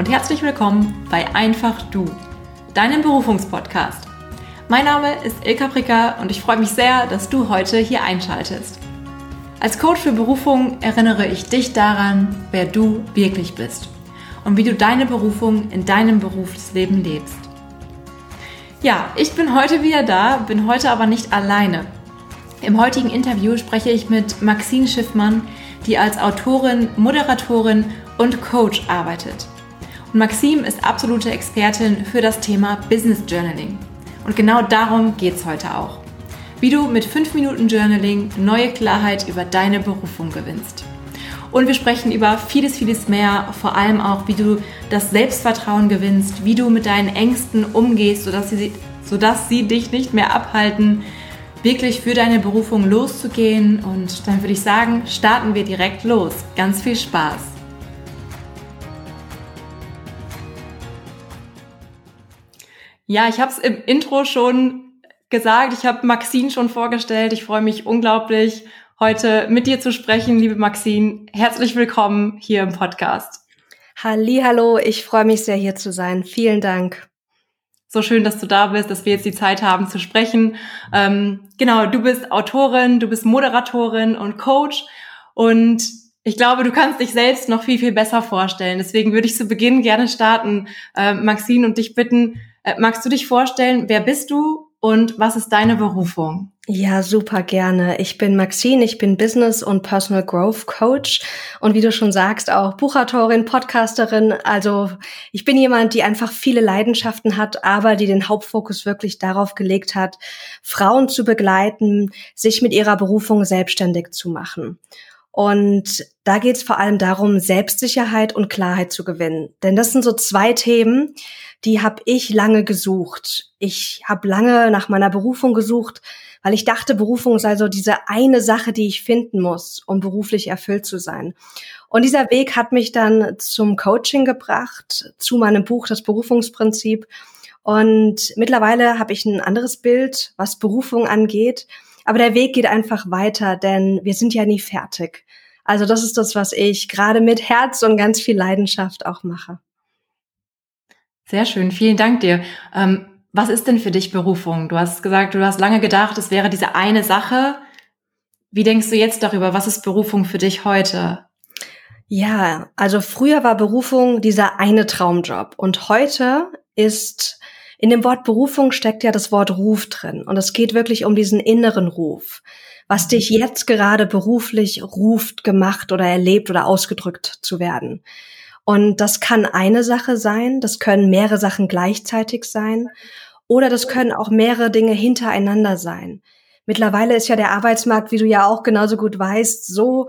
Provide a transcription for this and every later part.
Und herzlich willkommen bei Einfach Du, deinem Berufungspodcast. Mein Name ist Ilka Pricker und ich freue mich sehr, dass du heute hier einschaltest. Als Coach für Berufung erinnere ich dich daran, wer du wirklich bist und wie du deine Berufung in deinem Berufsleben lebst. Ja, ich bin heute wieder da, bin heute aber nicht alleine. Im heutigen Interview spreche ich mit Maxine Schiffmann, die als Autorin, Moderatorin und Coach arbeitet. Und Maxime ist absolute Expertin für das Thema Business Journaling. Und genau darum geht es heute auch. Wie du mit 5 Minuten Journaling neue Klarheit über deine Berufung gewinnst. Und wir sprechen über vieles, vieles mehr, vor allem auch, wie du das Selbstvertrauen gewinnst, wie du mit deinen Ängsten umgehst, sodass sie, sodass sie dich nicht mehr abhalten, wirklich für deine Berufung loszugehen. Und dann würde ich sagen, starten wir direkt los. Ganz viel Spaß! Ja, ich habe es im Intro schon gesagt. Ich habe Maxine schon vorgestellt. Ich freue mich unglaublich, heute mit dir zu sprechen, liebe Maxine. Herzlich willkommen hier im Podcast. Hallo, ich freue mich sehr hier zu sein. Vielen Dank. So schön, dass du da bist, dass wir jetzt die Zeit haben zu sprechen. Ähm, genau, du bist Autorin, du bist Moderatorin und Coach und ich glaube, du kannst dich selbst noch viel, viel besser vorstellen. Deswegen würde ich zu Beginn gerne starten, äh, Maxine, und dich bitten, magst du dich vorstellen, wer bist du und was ist deine Berufung? Ja, super gerne. Ich bin Maxine, ich bin Business und Personal Growth Coach und wie du schon sagst, auch Buchautorin, Podcasterin. Also ich bin jemand, die einfach viele Leidenschaften hat, aber die den Hauptfokus wirklich darauf gelegt hat, Frauen zu begleiten, sich mit ihrer Berufung selbstständig zu machen. Und da geht es vor allem darum, Selbstsicherheit und Klarheit zu gewinnen. Denn das sind so zwei Themen, die habe ich lange gesucht. Ich habe lange nach meiner Berufung gesucht, weil ich dachte, Berufung sei so diese eine Sache, die ich finden muss, um beruflich erfüllt zu sein. Und dieser Weg hat mich dann zum Coaching gebracht, zu meinem Buch Das Berufungsprinzip. Und mittlerweile habe ich ein anderes Bild, was Berufung angeht. Aber der Weg geht einfach weiter, denn wir sind ja nie fertig. Also das ist das, was ich gerade mit Herz und ganz viel Leidenschaft auch mache. Sehr schön, vielen Dank dir. Ähm, was ist denn für dich Berufung? Du hast gesagt, du hast lange gedacht, es wäre diese eine Sache. Wie denkst du jetzt darüber? Was ist Berufung für dich heute? Ja, also früher war Berufung dieser eine Traumjob und heute ist in dem Wort Berufung steckt ja das Wort Ruf drin. Und es geht wirklich um diesen inneren Ruf. Was dich jetzt gerade beruflich ruft, gemacht oder erlebt oder ausgedrückt zu werden. Und das kann eine Sache sein, das können mehrere Sachen gleichzeitig sein oder das können auch mehrere Dinge hintereinander sein. Mittlerweile ist ja der Arbeitsmarkt, wie du ja auch genauso gut weißt, so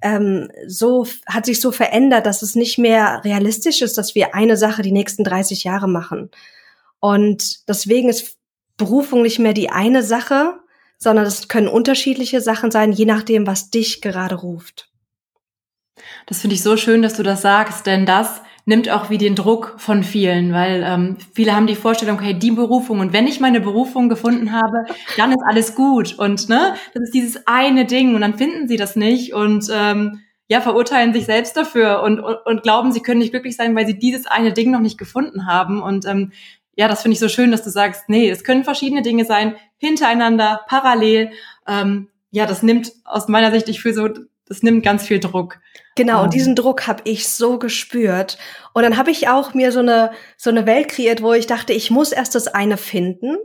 ähm, so hat sich so verändert, dass es nicht mehr realistisch ist, dass wir eine Sache die nächsten 30 Jahre machen, und deswegen ist Berufung nicht mehr die eine Sache, sondern es können unterschiedliche Sachen sein, je nachdem, was dich gerade ruft. Das finde ich so schön, dass du das sagst, denn das nimmt auch wie den Druck von vielen, weil ähm, viele haben die Vorstellung, hey, die Berufung und wenn ich meine Berufung gefunden habe, dann ist alles gut und ne, das ist dieses eine Ding und dann finden sie das nicht und ähm, ja verurteilen sich selbst dafür und, und, und glauben, sie können nicht glücklich sein, weil sie dieses eine Ding noch nicht gefunden haben und ähm, ja, das finde ich so schön, dass du sagst, nee, es können verschiedene Dinge sein, hintereinander, parallel. Ähm, ja, das nimmt aus meiner Sicht, ich fühle so, das nimmt ganz viel Druck. Genau, und ähm. diesen Druck habe ich so gespürt. Und dann habe ich auch mir so eine so eine Welt kreiert, wo ich dachte, ich muss erst das eine finden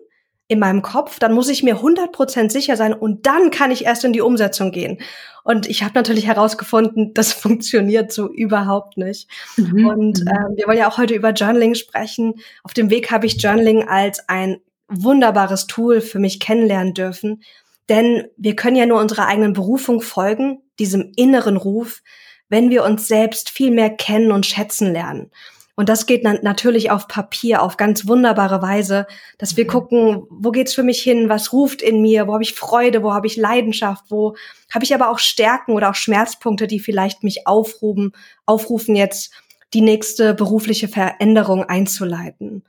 in meinem Kopf, dann muss ich mir 100% sicher sein und dann kann ich erst in die Umsetzung gehen. Und ich habe natürlich herausgefunden, das funktioniert so überhaupt nicht. Mhm. Und mhm. ähm, wir wollen ja auch heute über Journaling sprechen. Auf dem Weg habe ich Journaling als ein wunderbares Tool für mich kennenlernen dürfen. Denn wir können ja nur unserer eigenen Berufung folgen, diesem inneren Ruf, wenn wir uns selbst viel mehr kennen und schätzen lernen. Und das geht natürlich auf Papier auf ganz wunderbare Weise, dass wir mhm. gucken, wo geht's für mich hin, was ruft in mir, wo habe ich Freude, wo habe ich Leidenschaft, wo habe ich aber auch Stärken oder auch Schmerzpunkte, die vielleicht mich aufrufen, aufrufen jetzt die nächste berufliche Veränderung einzuleiten.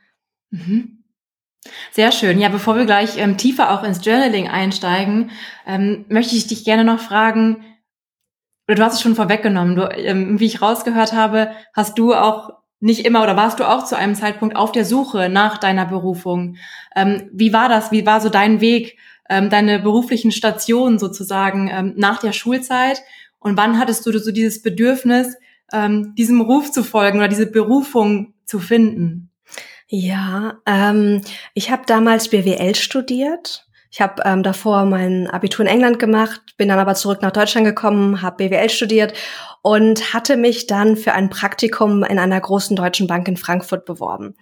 Mhm. Sehr schön. Ja, bevor wir gleich ähm, tiefer auch ins Journaling einsteigen, ähm, möchte ich dich gerne noch fragen, oder du hast es schon vorweggenommen, du, ähm, wie ich rausgehört habe, hast du auch nicht immer oder warst du auch zu einem Zeitpunkt auf der Suche nach deiner Berufung? Ähm, wie war das? Wie war so dein Weg, ähm, deine beruflichen Stationen sozusagen ähm, nach der Schulzeit? Und wann hattest du so dieses Bedürfnis, diesem Ruf zu folgen oder diese Berufung zu finden? Ja, ähm, ich habe damals BWL studiert. Ich habe ähm, davor mein Abitur in England gemacht, bin dann aber zurück nach Deutschland gekommen, habe BWL studiert und hatte mich dann für ein Praktikum in einer großen deutschen Bank in Frankfurt beworben.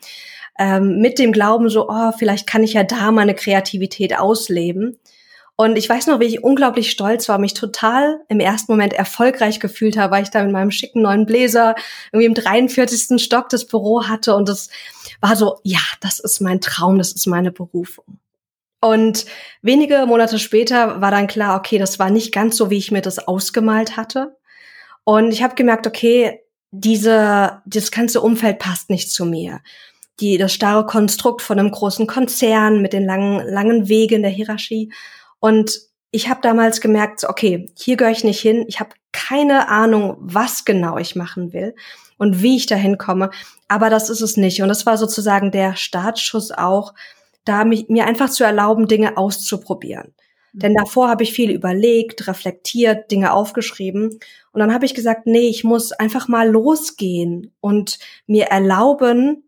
Ähm, mit dem Glauben so, oh, vielleicht kann ich ja da meine Kreativität ausleben. Und ich weiß noch, wie ich unglaublich stolz war, mich total im ersten Moment erfolgreich gefühlt habe, weil ich da mit meinem schicken neuen Bläser irgendwie im 43. Stock das Büro hatte und das war so, ja, das ist mein Traum, das ist meine Berufung. Und wenige Monate später war dann klar, okay, das war nicht ganz so, wie ich mir das ausgemalt hatte. Und ich habe gemerkt, okay, diese, das ganze Umfeld passt nicht zu mir. Die, das starre Konstrukt von einem großen Konzern mit den langen, langen Wegen der Hierarchie. Und ich habe damals gemerkt, okay, hier gehöre ich nicht hin. Ich habe keine Ahnung, was genau ich machen will und wie ich dahin komme. Aber das ist es nicht. Und das war sozusagen der Startschuss auch, da mich, mir einfach zu erlauben, Dinge auszuprobieren. Mhm. Denn davor habe ich viel überlegt, reflektiert, Dinge aufgeschrieben. Und dann habe ich gesagt, nee, ich muss einfach mal losgehen und mir erlauben,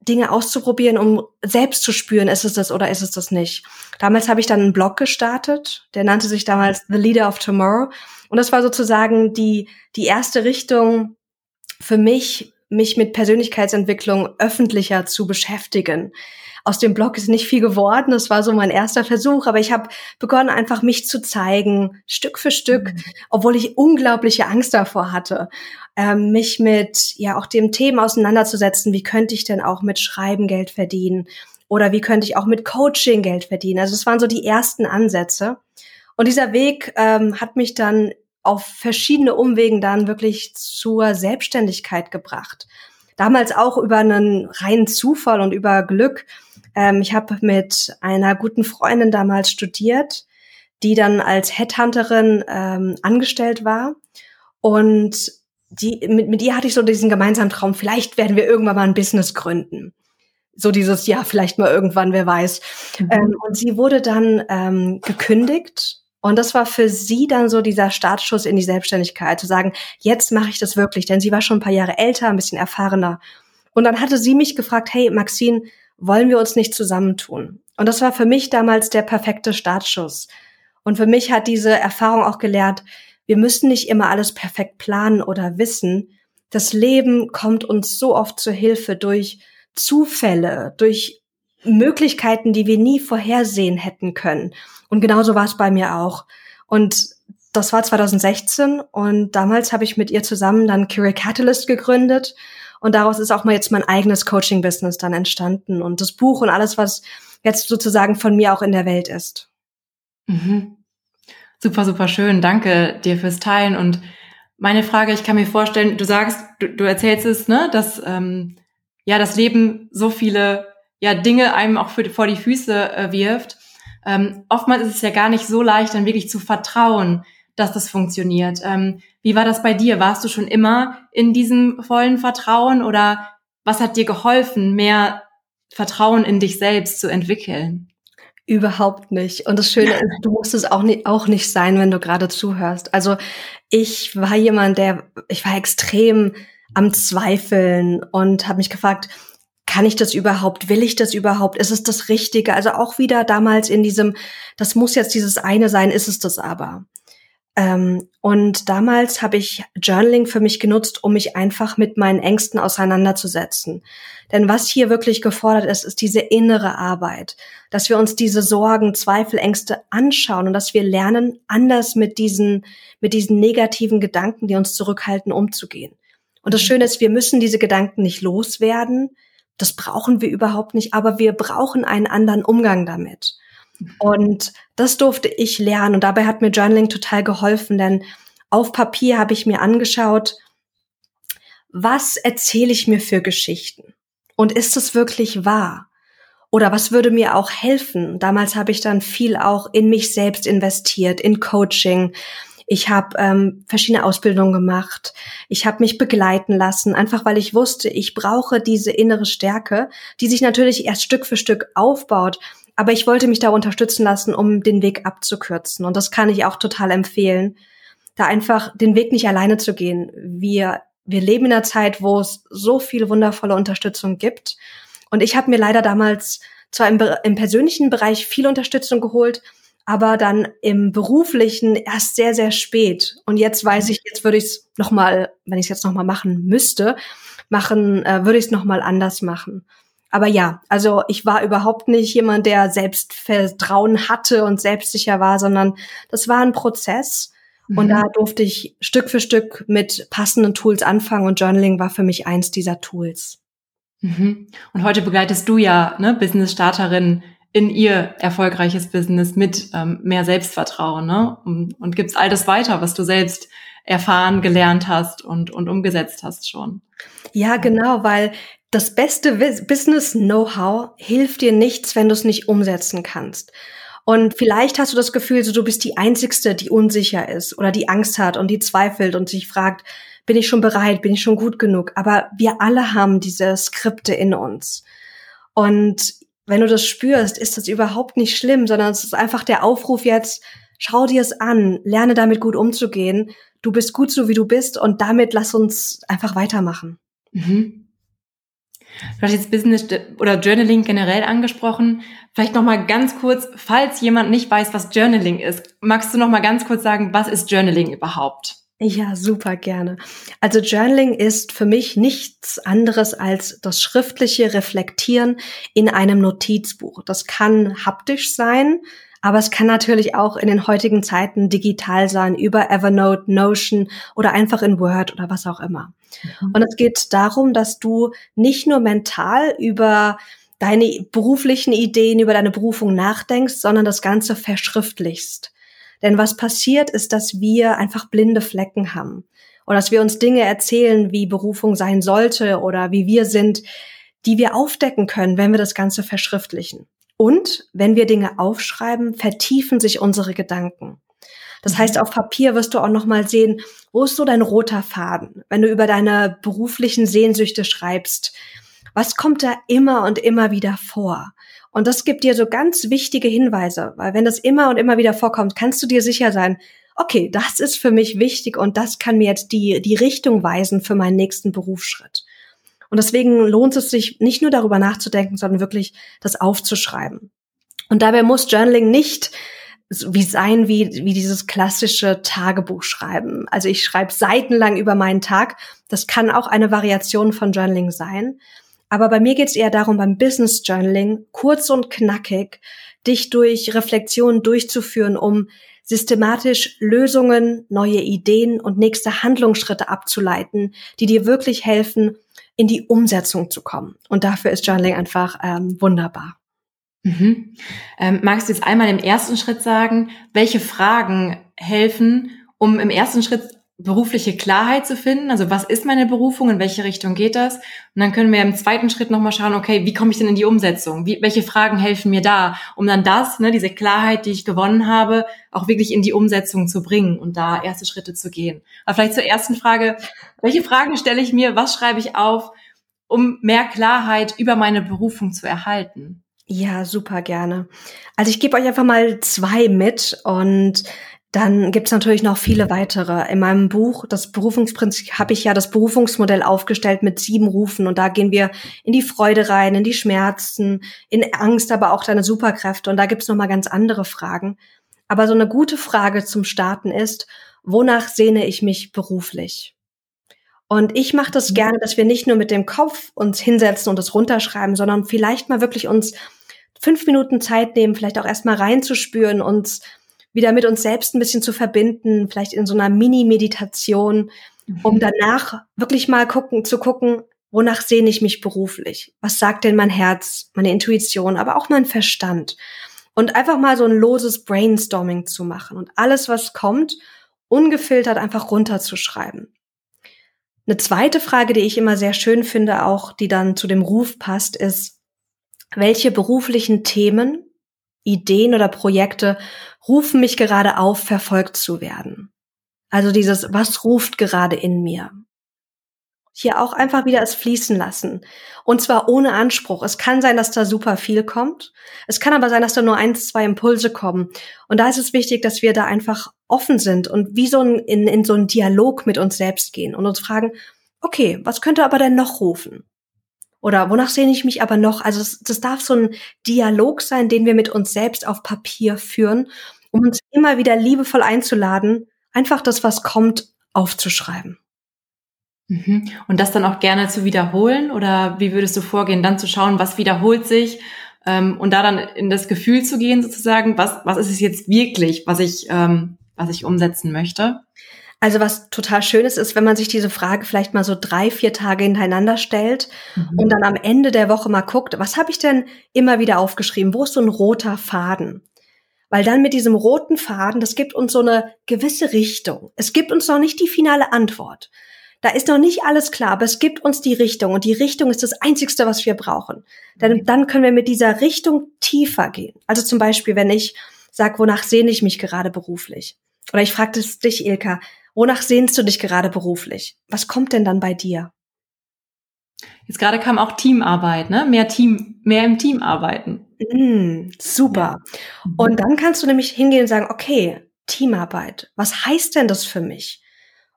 Dinge auszuprobieren, um selbst zu spüren, ist es das oder ist es das nicht. Damals habe ich dann einen Blog gestartet, der nannte sich damals The Leader of Tomorrow. Und das war sozusagen die, die erste Richtung für mich, mich mit Persönlichkeitsentwicklung öffentlicher zu beschäftigen aus dem Blog ist nicht viel geworden. Das war so mein erster Versuch, aber ich habe begonnen, einfach mich zu zeigen, Stück für Stück, mhm. obwohl ich unglaubliche Angst davor hatte, ähm, mich mit ja auch dem Thema auseinanderzusetzen. Wie könnte ich denn auch mit Schreiben Geld verdienen? Oder wie könnte ich auch mit Coaching Geld verdienen? Also es waren so die ersten Ansätze. Und dieser Weg ähm, hat mich dann auf verschiedene Umwegen dann wirklich zur Selbstständigkeit gebracht. Damals auch über einen reinen Zufall und über Glück. Ähm, ich habe mit einer guten Freundin damals studiert, die dann als Headhunterin ähm, angestellt war. Und die, mit, mit ihr hatte ich so diesen gemeinsamen Traum, vielleicht werden wir irgendwann mal ein Business gründen. So dieses, ja, vielleicht mal irgendwann, wer weiß. Mhm. Ähm, und sie wurde dann ähm, gekündigt. Und das war für sie dann so dieser Startschuss in die Selbstständigkeit, zu sagen, jetzt mache ich das wirklich, denn sie war schon ein paar Jahre älter, ein bisschen erfahrener. Und dann hatte sie mich gefragt, hey, Maxine, wollen wir uns nicht zusammentun? Und das war für mich damals der perfekte Startschuss. Und für mich hat diese Erfahrung auch gelernt, wir müssen nicht immer alles perfekt planen oder wissen. Das Leben kommt uns so oft zur Hilfe durch Zufälle, durch Möglichkeiten, die wir nie vorhersehen hätten können. Und genauso war es bei mir auch. Und das war 2016 und damals habe ich mit ihr zusammen dann Career Catalyst gegründet und daraus ist auch mal jetzt mein eigenes Coaching-Business dann entstanden und das Buch und alles, was jetzt sozusagen von mir auch in der Welt ist. Mhm. Super, super schön. Danke dir fürs Teilen. Und meine Frage, ich kann mir vorstellen, du sagst, du, du erzählst es, ne, dass ähm, ja das Leben so viele ja Dinge einem auch für, vor die Füße äh, wirft. Ähm, oftmals ist es ja gar nicht so leicht, dann wirklich zu vertrauen, dass das funktioniert. Ähm, wie war das bei dir? Warst du schon immer in diesem vollen Vertrauen oder was hat dir geholfen, mehr Vertrauen in dich selbst zu entwickeln? Überhaupt nicht. Und das Schöne ist, du musst es auch nicht, auch nicht sein, wenn du gerade zuhörst. Also ich war jemand, der, ich war extrem am Zweifeln und habe mich gefragt, kann ich das überhaupt? Will ich das überhaupt? Ist es das Richtige? Also auch wieder damals in diesem, das muss jetzt dieses eine sein, ist es das aber. Ähm, und damals habe ich Journaling für mich genutzt, um mich einfach mit meinen Ängsten auseinanderzusetzen. Denn was hier wirklich gefordert ist, ist diese innere Arbeit, dass wir uns diese Sorgen, Zweifel, Ängste anschauen und dass wir lernen, anders mit diesen, mit diesen negativen Gedanken, die uns zurückhalten, umzugehen. Und das mhm. Schöne ist, wir müssen diese Gedanken nicht loswerden. Das brauchen wir überhaupt nicht, aber wir brauchen einen anderen Umgang damit. Und das durfte ich lernen. Und dabei hat mir Journaling total geholfen, denn auf Papier habe ich mir angeschaut, was erzähle ich mir für Geschichten? Und ist es wirklich wahr? Oder was würde mir auch helfen? Damals habe ich dann viel auch in mich selbst investiert, in Coaching, Ich habe ähm, verschiedene Ausbildungen gemacht. Ich habe mich begleiten lassen, einfach weil ich wusste, ich brauche diese innere Stärke, die sich natürlich erst Stück für Stück aufbaut. Aber ich wollte mich da unterstützen lassen, um den Weg abzukürzen. Und das kann ich auch total empfehlen, da einfach den Weg nicht alleine zu gehen. Wir, wir leben in einer Zeit, wo es so viel wundervolle Unterstützung gibt. Und ich habe mir leider damals zwar im, im persönlichen Bereich viel Unterstützung geholt, aber dann im beruflichen erst sehr, sehr spät. Und jetzt weiß ich, jetzt würde ich es nochmal, wenn ich es jetzt nochmal machen müsste, machen, äh, würde ich es nochmal anders machen. Aber ja, also ich war überhaupt nicht jemand, der Selbstvertrauen hatte und selbstsicher war, sondern das war ein Prozess. Mhm. Und da durfte ich Stück für Stück mit passenden Tools anfangen und Journaling war für mich eins dieser Tools. Mhm. Und heute begleitest du ja ne, Business-Starterinnen in ihr erfolgreiches Business mit ähm, mehr Selbstvertrauen ne? und, und gibst all das weiter, was du selbst erfahren, gelernt hast und, und umgesetzt hast schon. Ja, genau, weil das beste Business-Know-how hilft dir nichts, wenn du es nicht umsetzen kannst. Und vielleicht hast du das Gefühl, so du bist die Einzigste, die unsicher ist oder die Angst hat und die zweifelt und sich fragt, bin ich schon bereit, bin ich schon gut genug? Aber wir alle haben diese Skripte in uns. Und wenn du das spürst, ist das überhaupt nicht schlimm, sondern es ist einfach der Aufruf jetzt, schau dir es an, lerne damit gut umzugehen. Du bist gut so, wie du bist und damit lass uns einfach weitermachen. Mhm. Du hast jetzt Business oder Journaling generell angesprochen. Vielleicht noch mal ganz kurz, falls jemand nicht weiß, was Journaling ist, magst du noch mal ganz kurz sagen, was ist Journaling überhaupt? Ja, super gerne. Also Journaling ist für mich nichts anderes als das schriftliche Reflektieren in einem Notizbuch. Das kann haptisch sein, aber es kann natürlich auch in den heutigen Zeiten digital sein, über Evernote, Notion oder einfach in Word oder was auch immer. Mhm. Und es geht darum, dass du nicht nur mental über deine beruflichen Ideen, über deine Berufung nachdenkst, sondern das Ganze verschriftlichst. Denn was passiert ist, dass wir einfach blinde Flecken haben. Oder dass wir uns Dinge erzählen, wie Berufung sein sollte oder wie wir sind, die wir aufdecken können, wenn wir das Ganze verschriftlichen. Und wenn wir Dinge aufschreiben, vertiefen sich unsere Gedanken. Das heißt, auf Papier wirst du auch noch mal sehen, wo ist so dein roter Faden? Wenn du über deine beruflichen Sehnsüchte schreibst, was kommt da immer und immer wieder vor? Und das gibt dir so ganz wichtige Hinweise, weil wenn das immer und immer wieder vorkommt, kannst du dir sicher sein, okay, das ist für mich wichtig und das kann mir jetzt die, die Richtung weisen für meinen nächsten Berufsschritt. Und deswegen lohnt es sich nicht nur darüber nachzudenken, sondern wirklich das aufzuschreiben. Und dabei muss Journaling nicht wie sein wie, wie dieses klassische Tagebuch schreiben. Also ich schreibe seitenlang über meinen Tag. Das kann auch eine Variation von Journaling sein. Aber bei mir geht es eher darum, beim Business Journaling kurz und knackig dich durch Reflexionen durchzuführen, um systematisch Lösungen, neue Ideen und nächste Handlungsschritte abzuleiten, die dir wirklich helfen, in die Umsetzung zu kommen. Und dafür ist Journaling einfach ähm, wunderbar. Mhm. Ähm, magst du jetzt einmal im ersten Schritt sagen, welche Fragen helfen, um im ersten Schritt berufliche Klarheit zu finden. Also was ist meine Berufung, in welche Richtung geht das? Und dann können wir im zweiten Schritt nochmal schauen, okay, wie komme ich denn in die Umsetzung? Wie, welche Fragen helfen mir da, um dann das, ne, diese Klarheit, die ich gewonnen habe, auch wirklich in die Umsetzung zu bringen und da erste Schritte zu gehen. Aber vielleicht zur ersten Frage, welche Fragen stelle ich mir, was schreibe ich auf, um mehr Klarheit über meine Berufung zu erhalten? Ja, super gerne. Also ich gebe euch einfach mal zwei mit und dann gibt's natürlich noch viele weitere. In meinem Buch, das Berufungsprinzip, habe ich ja das Berufungsmodell aufgestellt mit sieben Rufen und da gehen wir in die Freude rein, in die Schmerzen, in Angst, aber auch deine Superkräfte und da gibt's noch mal ganz andere Fragen. Aber so eine gute Frage zum Starten ist, wonach sehne ich mich beruflich? Und ich mache das mhm. gerne, dass wir nicht nur mit dem Kopf uns hinsetzen und das runterschreiben, sondern vielleicht mal wirklich uns fünf Minuten Zeit nehmen, vielleicht auch erstmal reinzuspüren, uns wieder mit uns selbst ein bisschen zu verbinden, vielleicht in so einer Mini-Meditation, um mhm. danach wirklich mal gucken, zu gucken, wonach sehne ich mich beruflich? Was sagt denn mein Herz, meine Intuition, aber auch mein Verstand? Und einfach mal so ein loses Brainstorming zu machen und alles, was kommt, ungefiltert einfach runterzuschreiben. Eine zweite Frage, die ich immer sehr schön finde, auch die dann zu dem Ruf passt, ist, welche beruflichen Themen Ideen oder Projekte rufen mich gerade auf, verfolgt zu werden. Also dieses, was ruft gerade in mir? Hier auch einfach wieder es fließen lassen. Und zwar ohne Anspruch. Es kann sein, dass da super viel kommt. Es kann aber sein, dass da nur eins, zwei Impulse kommen. Und da ist es wichtig, dass wir da einfach offen sind und wie so ein, in, in so einen Dialog mit uns selbst gehen und uns fragen, okay, was könnte aber denn noch rufen? Oder wonach sehne ich mich aber noch? Also das, das darf so ein Dialog sein, den wir mit uns selbst auf Papier führen, um uns immer wieder liebevoll einzuladen, einfach das, was kommt, aufzuschreiben. Mhm. Und das dann auch gerne zu wiederholen? Oder wie würdest du vorgehen, dann zu schauen, was wiederholt sich? Ähm, und da dann in das Gefühl zu gehen, sozusagen, was, was ist es jetzt wirklich, was ich, ähm, was ich umsetzen möchte? Also was total schön ist, ist, wenn man sich diese Frage vielleicht mal so drei, vier Tage hintereinander stellt mhm. und dann am Ende der Woche mal guckt, was habe ich denn immer wieder aufgeschrieben? Wo ist so ein roter Faden? Weil dann mit diesem roten Faden, das gibt uns so eine gewisse Richtung. Es gibt uns noch nicht die finale Antwort. Da ist noch nicht alles klar, aber es gibt uns die Richtung und die Richtung ist das Einzigste, was wir brauchen. Denn mhm. dann können wir mit dieser Richtung tiefer gehen. Also zum Beispiel, wenn ich sage, wonach sehne ich mich gerade beruflich? Oder ich fragte dich, Ilka, Wonach sehnst du dich gerade beruflich? Was kommt denn dann bei dir? Jetzt gerade kam auch Teamarbeit, ne? Mehr Team, mehr im Team arbeiten. Mm, super. Ja. Und dann kannst du nämlich hingehen und sagen, okay, Teamarbeit. Was heißt denn das für mich?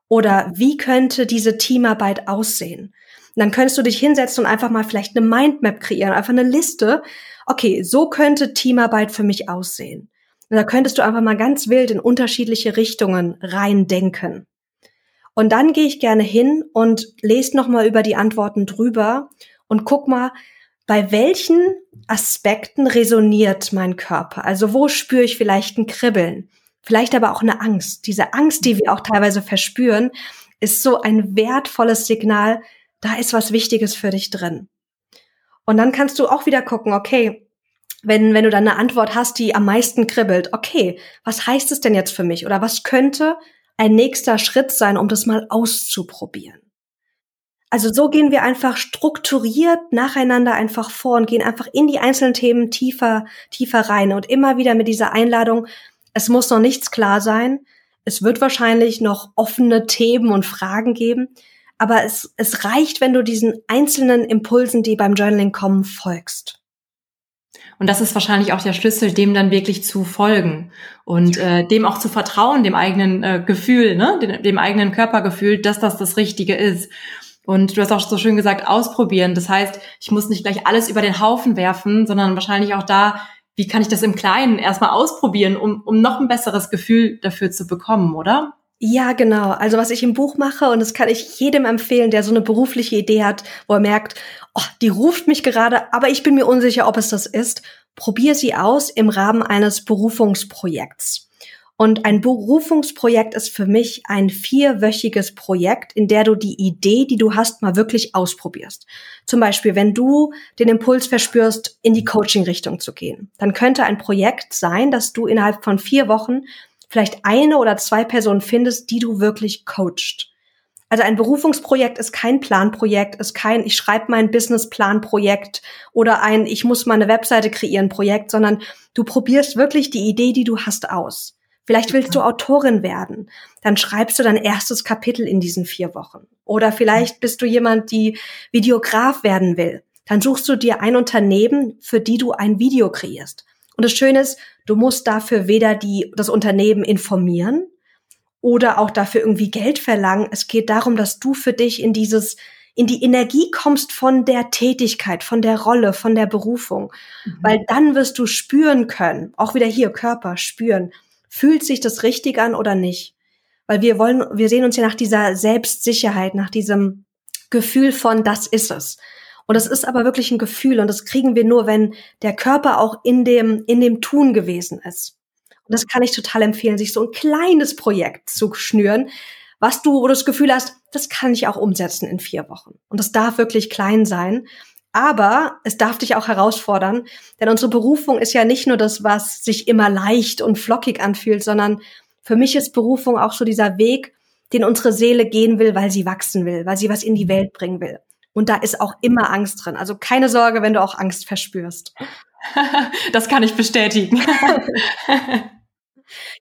Oder wie könnte diese Teamarbeit aussehen? Und dann könntest du dich hinsetzen und einfach mal vielleicht eine Mindmap kreieren, einfach eine Liste. Okay, so könnte Teamarbeit für mich aussehen. Und da könntest du einfach mal ganz wild in unterschiedliche Richtungen reindenken. Und dann gehe ich gerne hin und lese nochmal über die Antworten drüber und guck mal, bei welchen Aspekten resoniert mein Körper? Also wo spüre ich vielleicht ein Kribbeln? Vielleicht aber auch eine Angst. Diese Angst, die wir auch teilweise verspüren, ist so ein wertvolles Signal, da ist was Wichtiges für dich drin. Und dann kannst du auch wieder gucken, okay, wenn, wenn du dann eine Antwort hast, die am meisten kribbelt, okay, was heißt es denn jetzt für mich? Oder was könnte ein nächster Schritt sein, um das mal auszuprobieren? Also so gehen wir einfach strukturiert nacheinander einfach vor und gehen einfach in die einzelnen Themen tiefer, tiefer rein und immer wieder mit dieser Einladung, es muss noch nichts klar sein. Es wird wahrscheinlich noch offene Themen und Fragen geben. Aber es, es reicht, wenn du diesen einzelnen Impulsen, die beim Journaling kommen, folgst. Und das ist wahrscheinlich auch der Schlüssel, dem dann wirklich zu folgen und äh, dem auch zu vertrauen, dem eigenen äh, Gefühl, ne? dem, dem eigenen Körpergefühl, dass das das Richtige ist. Und du hast auch so schön gesagt, ausprobieren. Das heißt, ich muss nicht gleich alles über den Haufen werfen, sondern wahrscheinlich auch da, wie kann ich das im Kleinen erstmal ausprobieren, um, um noch ein besseres Gefühl dafür zu bekommen, oder? Ja, genau. Also was ich im Buch mache, und das kann ich jedem empfehlen, der so eine berufliche Idee hat, wo er merkt, oh, die ruft mich gerade, aber ich bin mir unsicher, ob es das ist. Probier sie aus im Rahmen eines Berufungsprojekts. Und ein Berufungsprojekt ist für mich ein vierwöchiges Projekt, in der du die Idee, die du hast, mal wirklich ausprobierst. Zum Beispiel, wenn du den Impuls verspürst, in die Coaching-Richtung zu gehen, dann könnte ein Projekt sein, dass du innerhalb von vier Wochen vielleicht eine oder zwei Personen findest, die du wirklich coacht. Also ein Berufungsprojekt ist kein Planprojekt, ist kein ich schreibe mein Businessplan-Projekt oder ein ich muss meine Webseite kreieren Projekt, sondern du probierst wirklich die Idee, die du hast, aus. Vielleicht willst du Autorin werden, dann schreibst du dein erstes Kapitel in diesen vier Wochen. Oder vielleicht bist du jemand, die Videograf werden will. Dann suchst du dir ein Unternehmen, für die du ein Video kreierst. Und das Schöne ist, du musst dafür weder die, das Unternehmen informieren oder auch dafür irgendwie Geld verlangen. Es geht darum, dass du für dich in dieses, in die Energie kommst von der Tätigkeit, von der Rolle, von der Berufung. Mhm. Weil dann wirst du spüren können, auch wieder hier Körper spüren, fühlt sich das richtig an oder nicht? Weil wir wollen, wir sehen uns ja nach dieser Selbstsicherheit, nach diesem Gefühl von, das ist es. Und es ist aber wirklich ein Gefühl und das kriegen wir nur, wenn der Körper auch in dem, in dem Tun gewesen ist. Und das kann ich total empfehlen, sich so ein kleines Projekt zu schnüren, was du, wo du das Gefühl hast, das kann ich auch umsetzen in vier Wochen. Und das darf wirklich klein sein. Aber es darf dich auch herausfordern, denn unsere Berufung ist ja nicht nur das, was sich immer leicht und flockig anfühlt, sondern für mich ist Berufung auch so dieser Weg, den unsere Seele gehen will, weil sie wachsen will, weil sie was in die Welt bringen will. Und da ist auch immer Angst drin. Also keine Sorge, wenn du auch Angst verspürst. das kann ich bestätigen.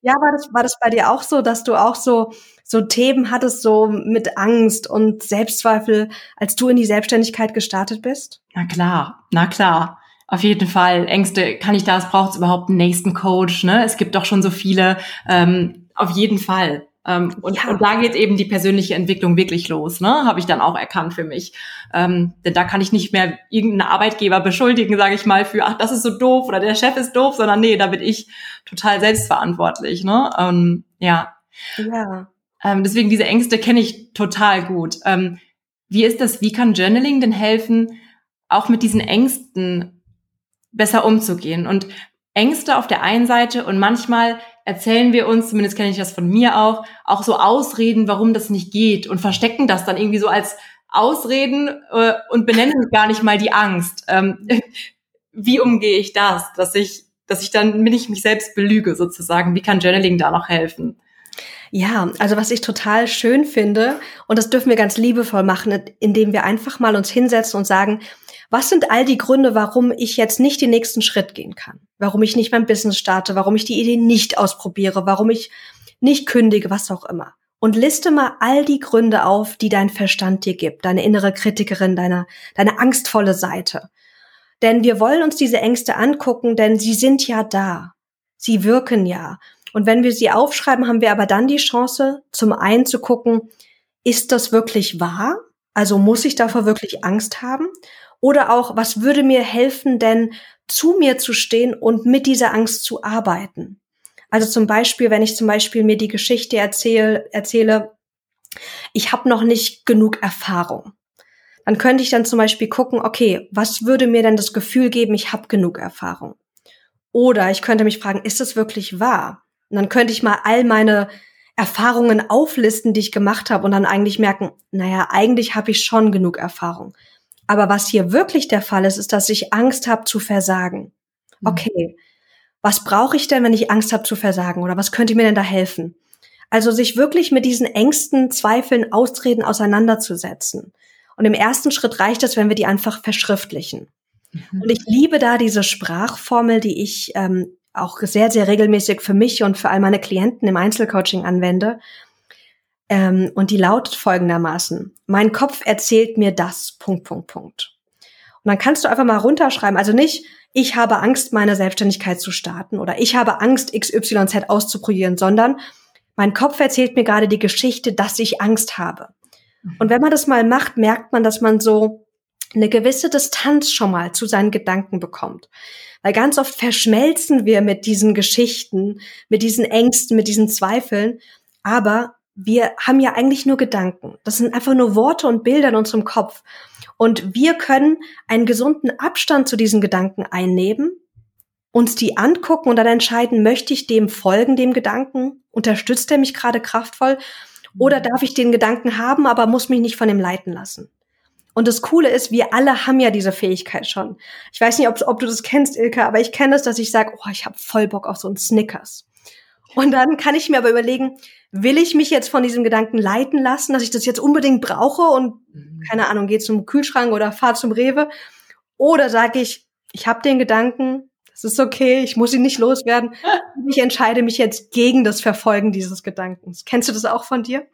Ja, war das, war das bei dir auch so, dass du auch so, so Themen hattest, so mit Angst und Selbstzweifel, als du in die Selbstständigkeit gestartet bist? Na klar, na klar. Auf jeden Fall. Ängste, kann ich das? Braucht es überhaupt einen nächsten Coach? Ne? Es gibt doch schon so viele. Ähm, auf jeden Fall. Ähm, und, ja. und da geht eben die persönliche Entwicklung wirklich los, ne? Habe ich dann auch erkannt für mich. Ähm, denn da kann ich nicht mehr irgendeinen Arbeitgeber beschuldigen, sage ich mal, für ach, das ist so doof oder der Chef ist doof, sondern nee, da bin ich total selbstverantwortlich, ne? Ähm, ja. Ja. Ähm, deswegen diese Ängste kenne ich total gut. Ähm, wie ist das? Wie kann Journaling denn helfen, auch mit diesen Ängsten besser umzugehen? Und Ängste auf der einen Seite und manchmal erzählen wir uns, zumindest kenne ich das von mir auch, auch so Ausreden, warum das nicht geht und verstecken das dann irgendwie so als Ausreden äh, und benennen gar nicht mal die Angst. Ähm, wie umgehe ich das, dass ich, dass ich dann bin ich mich selbst belüge sozusagen? Wie kann Journaling da noch helfen? Ja, also was ich total schön finde, und das dürfen wir ganz liebevoll machen, indem wir einfach mal uns hinsetzen und sagen, was sind all die Gründe, warum ich jetzt nicht den nächsten Schritt gehen kann? Warum ich nicht mein Business starte? Warum ich die Idee nicht ausprobiere? Warum ich nicht kündige? Was auch immer. Und liste mal all die Gründe auf, die dein Verstand dir gibt, deine innere Kritikerin, deine, deine angstvolle Seite. Denn wir wollen uns diese Ängste angucken, denn sie sind ja da. Sie wirken ja. Und wenn wir sie aufschreiben, haben wir aber dann die Chance, zum einen zu gucken, ist das wirklich wahr? Also muss ich davor wirklich Angst haben? Oder auch, was würde mir helfen, denn zu mir zu stehen und mit dieser Angst zu arbeiten? Also zum Beispiel, wenn ich zum Beispiel mir die Geschichte erzähle, erzähle ich habe noch nicht genug Erfahrung. Dann könnte ich dann zum Beispiel gucken, okay, was würde mir denn das Gefühl geben, ich habe genug Erfahrung? Oder ich könnte mich fragen, ist es wirklich wahr? Und dann könnte ich mal all meine Erfahrungen auflisten, die ich gemacht habe und dann eigentlich merken, naja, eigentlich habe ich schon genug Erfahrung. Aber was hier wirklich der Fall ist, ist, dass ich Angst habe zu versagen. Mhm. Okay, was brauche ich denn, wenn ich Angst habe zu versagen? Oder was könnte mir denn da helfen? Also sich wirklich mit diesen Ängsten, Zweifeln, Ausreden auseinanderzusetzen. Und im ersten Schritt reicht es, wenn wir die einfach verschriftlichen. Mhm. Und ich liebe da diese Sprachformel, die ich ähm, auch sehr, sehr regelmäßig für mich und für all meine Klienten im Einzelcoaching anwende. Ähm, und die lautet folgendermaßen. Mein Kopf erzählt mir das, Punkt, Punkt, Punkt. Und dann kannst du einfach mal runterschreiben, also nicht, ich habe Angst, meine Selbstständigkeit zu starten oder ich habe Angst, XYZ auszuprobieren, sondern mein Kopf erzählt mir gerade die Geschichte, dass ich Angst habe. Und wenn man das mal macht, merkt man, dass man so eine gewisse Distanz schon mal zu seinen Gedanken bekommt. Weil ganz oft verschmelzen wir mit diesen Geschichten, mit diesen Ängsten, mit diesen Zweifeln. Aber wir haben ja eigentlich nur Gedanken. Das sind einfach nur Worte und Bilder in unserem Kopf. Und wir können einen gesunden Abstand zu diesen Gedanken einnehmen, uns die angucken und dann entscheiden, möchte ich dem folgen, dem Gedanken? Unterstützt er mich gerade kraftvoll? Oder mhm. darf ich den Gedanken haben, aber muss mich nicht von ihm leiten lassen? Und das Coole ist, wir alle haben ja diese Fähigkeit schon. Ich weiß nicht, ob, ob du das kennst, Ilka, aber ich kenne das, dass ich sage, oh, ich habe voll Bock auf so einen Snickers. Und dann kann ich mir aber überlegen, will ich mich jetzt von diesem Gedanken leiten lassen, dass ich das jetzt unbedingt brauche und mhm. keine Ahnung, gehe zum Kühlschrank oder fahr zum Rewe? Oder sage ich, ich habe den Gedanken, das ist okay, ich muss ihn nicht loswerden. Ich entscheide mich jetzt gegen das Verfolgen dieses Gedankens. Kennst du das auch von dir?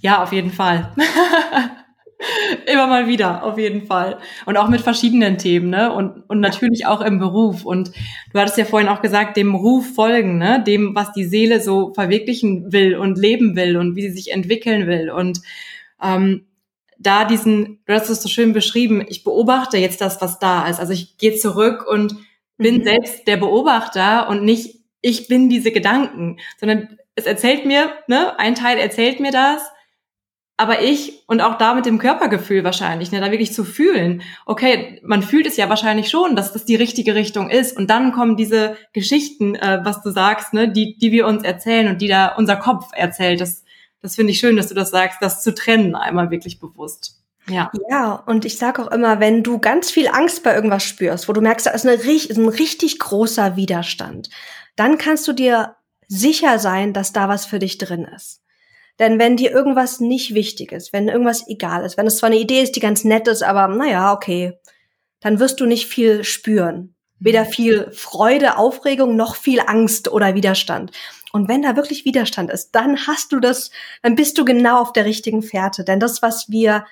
Ja, auf jeden Fall. Immer mal wieder, auf jeden Fall. Und auch mit verschiedenen Themen, ne? Und, und natürlich auch im Beruf. Und du hattest ja vorhin auch gesagt, dem Ruf folgen, ne? Dem, was die Seele so verwirklichen will und leben will und wie sie sich entwickeln will. Und ähm, da diesen, du hast es so schön beschrieben, ich beobachte jetzt das, was da ist. Also ich gehe zurück und bin mhm. selbst der Beobachter und nicht ich bin diese Gedanken, sondern es erzählt mir, ne, ein Teil erzählt mir das aber ich und auch da mit dem Körpergefühl wahrscheinlich, ne, da wirklich zu fühlen, okay, man fühlt es ja wahrscheinlich schon, dass das die richtige Richtung ist. Und dann kommen diese Geschichten, äh, was du sagst, ne, die, die wir uns erzählen und die da unser Kopf erzählt. Das, das finde ich schön, dass du das sagst, das zu trennen einmal wirklich bewusst. Ja. Ja, und ich sage auch immer, wenn du ganz viel Angst bei irgendwas spürst, wo du merkst, da ist, eine, ist ein richtig großer Widerstand, dann kannst du dir sicher sein, dass da was für dich drin ist. Denn wenn dir irgendwas nicht wichtig ist, wenn irgendwas egal ist, wenn es zwar eine Idee ist, die ganz nett ist, aber naja, okay, dann wirst du nicht viel spüren. Weder viel Freude, Aufregung, noch viel Angst oder Widerstand. Und wenn da wirklich Widerstand ist, dann hast du das, dann bist du genau auf der richtigen Fährte. Denn das, was wir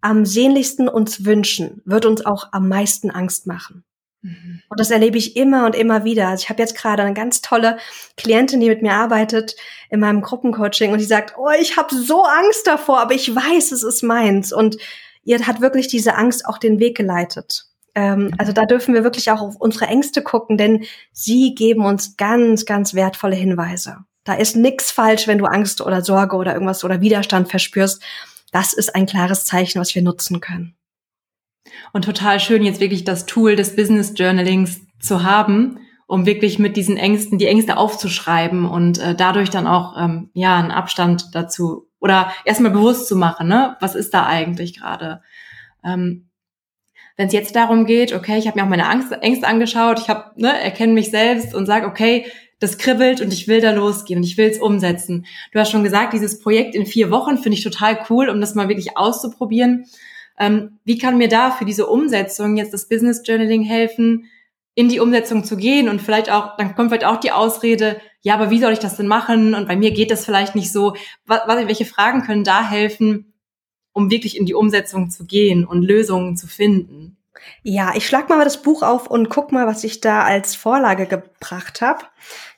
am sehnlichsten uns wünschen, wird uns auch am meisten Angst machen. Mhm. Und das erlebe ich immer und immer wieder. Also ich habe jetzt gerade eine ganz tolle Klientin, die mit mir arbeitet in meinem Gruppencoaching und die sagt, oh, ich habe so Angst davor, aber ich weiß, es ist meins. Und ihr hat wirklich diese Angst auch den Weg geleitet. Ähm, also da dürfen wir wirklich auch auf unsere Ängste gucken, denn sie geben uns ganz, ganz wertvolle Hinweise. Da ist nichts falsch, wenn du Angst oder Sorge oder irgendwas oder Widerstand verspürst das ist ein klares Zeichen, was wir nutzen können. Und total schön, jetzt wirklich das Tool des Business Journalings zu haben, um wirklich mit diesen Ängsten, die Ängste aufzuschreiben und äh, dadurch dann auch ähm, ja einen Abstand dazu oder erstmal bewusst zu machen, ne? Was ist da eigentlich gerade? Ähm, Wenn es jetzt darum geht, okay, ich habe mir auch meine Angst, Ängste angeschaut, ich habe ne, erkenne mich selbst und sage, okay, das kribbelt und ich will da losgehen und ich will es umsetzen. Du hast schon gesagt, dieses Projekt in vier Wochen finde ich total cool, um das mal wirklich auszuprobieren. Ähm, wie kann mir da für diese Umsetzung jetzt das Business Journaling helfen, in die Umsetzung zu gehen und vielleicht auch, dann kommt vielleicht auch die Ausrede, ja, aber wie soll ich das denn machen? Und bei mir geht das vielleicht nicht so. Was, welche Fragen können da helfen, um wirklich in die Umsetzung zu gehen und Lösungen zu finden? Ja, ich schlag mal das Buch auf und guck mal, was ich da als Vorlage gebracht habe.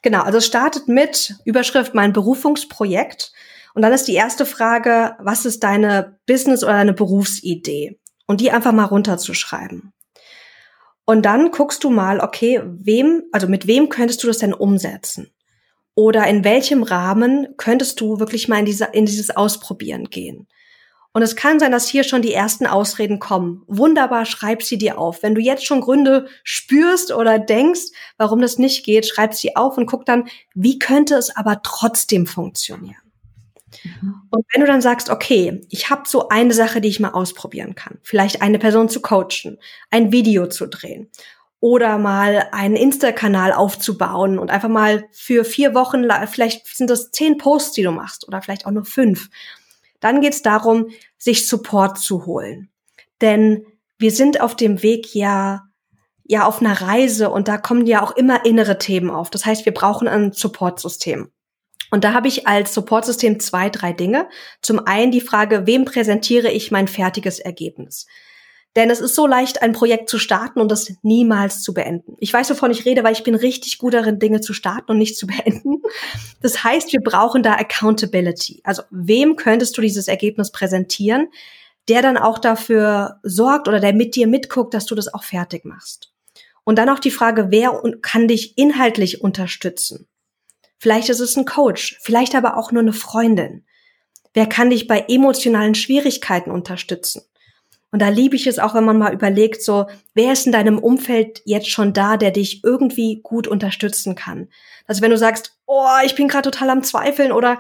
Genau, also startet mit Überschrift mein Berufungsprojekt. Und dann ist die erste Frage, was ist deine Business- oder deine Berufsidee? Und die einfach mal runterzuschreiben. Und dann guckst du mal, okay, wem, also mit wem könntest du das denn umsetzen? Oder in welchem Rahmen könntest du wirklich mal in, diese, in dieses Ausprobieren gehen? Und es kann sein, dass hier schon die ersten Ausreden kommen. Wunderbar, schreib sie dir auf. Wenn du jetzt schon Gründe spürst oder denkst, warum das nicht geht, schreib sie auf und guck dann, wie könnte es aber trotzdem funktionieren. Mhm. Und wenn du dann sagst, okay, ich habe so eine Sache, die ich mal ausprobieren kann, vielleicht eine Person zu coachen, ein Video zu drehen oder mal einen Insta-Kanal aufzubauen und einfach mal für vier Wochen, vielleicht sind das zehn Posts, die du machst oder vielleicht auch nur fünf dann geht es darum, sich Support zu holen. Denn wir sind auf dem Weg ja ja auf einer Reise und da kommen ja auch immer innere Themen auf. Das heißt, wir brauchen ein Supportsystem. Und da habe ich als Supportsystem zwei, drei Dinge. Zum einen die Frage, wem präsentiere ich mein fertiges Ergebnis? Denn es ist so leicht, ein Projekt zu starten und das niemals zu beenden. Ich weiß, wovon ich rede, weil ich bin richtig gut darin, Dinge zu starten und nicht zu beenden. Das heißt, wir brauchen da Accountability. Also wem könntest du dieses Ergebnis präsentieren, der dann auch dafür sorgt oder der mit dir mitguckt, dass du das auch fertig machst. Und dann auch die Frage, wer kann dich inhaltlich unterstützen? Vielleicht ist es ein Coach, vielleicht aber auch nur eine Freundin. Wer kann dich bei emotionalen Schwierigkeiten unterstützen? Und da liebe ich es auch, wenn man mal überlegt, so, wer ist in deinem Umfeld jetzt schon da, der dich irgendwie gut unterstützen kann? Also wenn du sagst, oh, ich bin gerade total am Zweifeln oder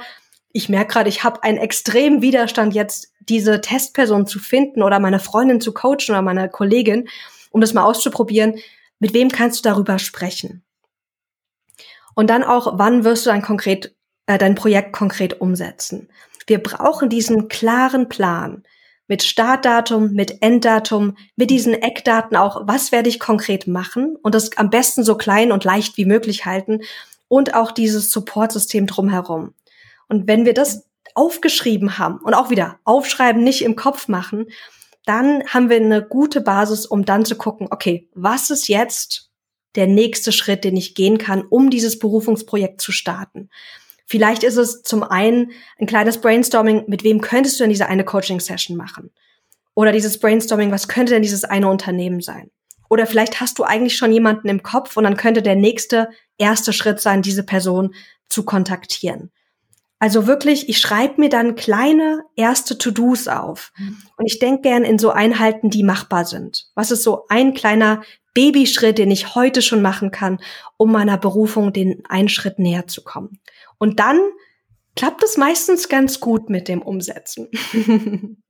ich merke gerade, ich habe einen extremen Widerstand jetzt, diese Testperson zu finden oder meine Freundin zu coachen oder meine Kollegin, um das mal auszuprobieren, mit wem kannst du darüber sprechen? Und dann auch, wann wirst du dein konkret, äh, dein Projekt konkret umsetzen? Wir brauchen diesen klaren Plan mit Startdatum, mit Enddatum, mit diesen Eckdaten auch, was werde ich konkret machen und das am besten so klein und leicht wie möglich halten und auch dieses Supportsystem drumherum. Und wenn wir das aufgeschrieben haben und auch wieder aufschreiben, nicht im Kopf machen, dann haben wir eine gute Basis, um dann zu gucken, okay, was ist jetzt der nächste Schritt, den ich gehen kann, um dieses Berufungsprojekt zu starten? Vielleicht ist es zum einen ein kleines Brainstorming, mit wem könntest du denn diese eine Coaching-Session machen? Oder dieses Brainstorming, was könnte denn dieses eine Unternehmen sein? Oder vielleicht hast du eigentlich schon jemanden im Kopf und dann könnte der nächste erste Schritt sein, diese Person zu kontaktieren. Also wirklich, ich schreibe mir dann kleine erste To-Dos auf. Und ich denke gern in so Einheiten, die machbar sind. Was ist so ein kleiner Babyschritt, den ich heute schon machen kann, um meiner Berufung den einen Schritt näher zu kommen? Und dann klappt es meistens ganz gut mit dem Umsetzen.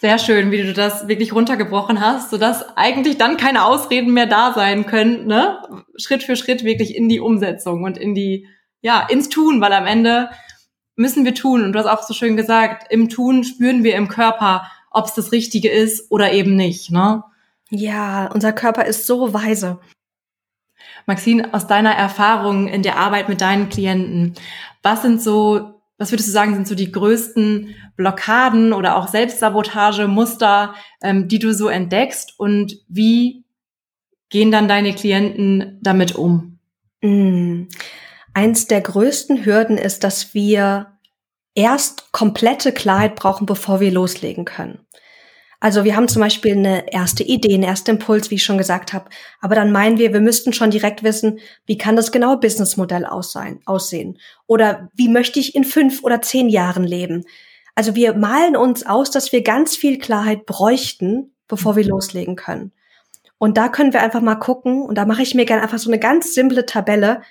Sehr schön, wie du das wirklich runtergebrochen hast, sodass eigentlich dann keine Ausreden mehr da sein können, ne? Schritt für Schritt wirklich in die Umsetzung und in die, ja, ins Tun, weil am Ende müssen wir tun. Und du hast auch so schön gesagt, im Tun spüren wir im Körper, ob es das Richtige ist oder eben nicht, ne? Ja, unser Körper ist so weise. Maxine, aus deiner Erfahrung in der Arbeit mit deinen Klienten, was sind so, was würdest du sagen, sind so die größten Blockaden oder auch Selbstsabotagemuster, ähm, die du so entdeckst und wie gehen dann deine Klienten damit um? Mm. Eins der größten Hürden ist, dass wir erst komplette Klarheit brauchen, bevor wir loslegen können. Also wir haben zum Beispiel eine erste Idee, einen ersten Impuls, wie ich schon gesagt habe. Aber dann meinen wir, wir müssten schon direkt wissen, wie kann das genaue Businessmodell aussehen? Oder wie möchte ich in fünf oder zehn Jahren leben? Also wir malen uns aus, dass wir ganz viel Klarheit bräuchten, bevor wir loslegen können. Und da können wir einfach mal gucken, und da mache ich mir gerne einfach so eine ganz simple Tabelle.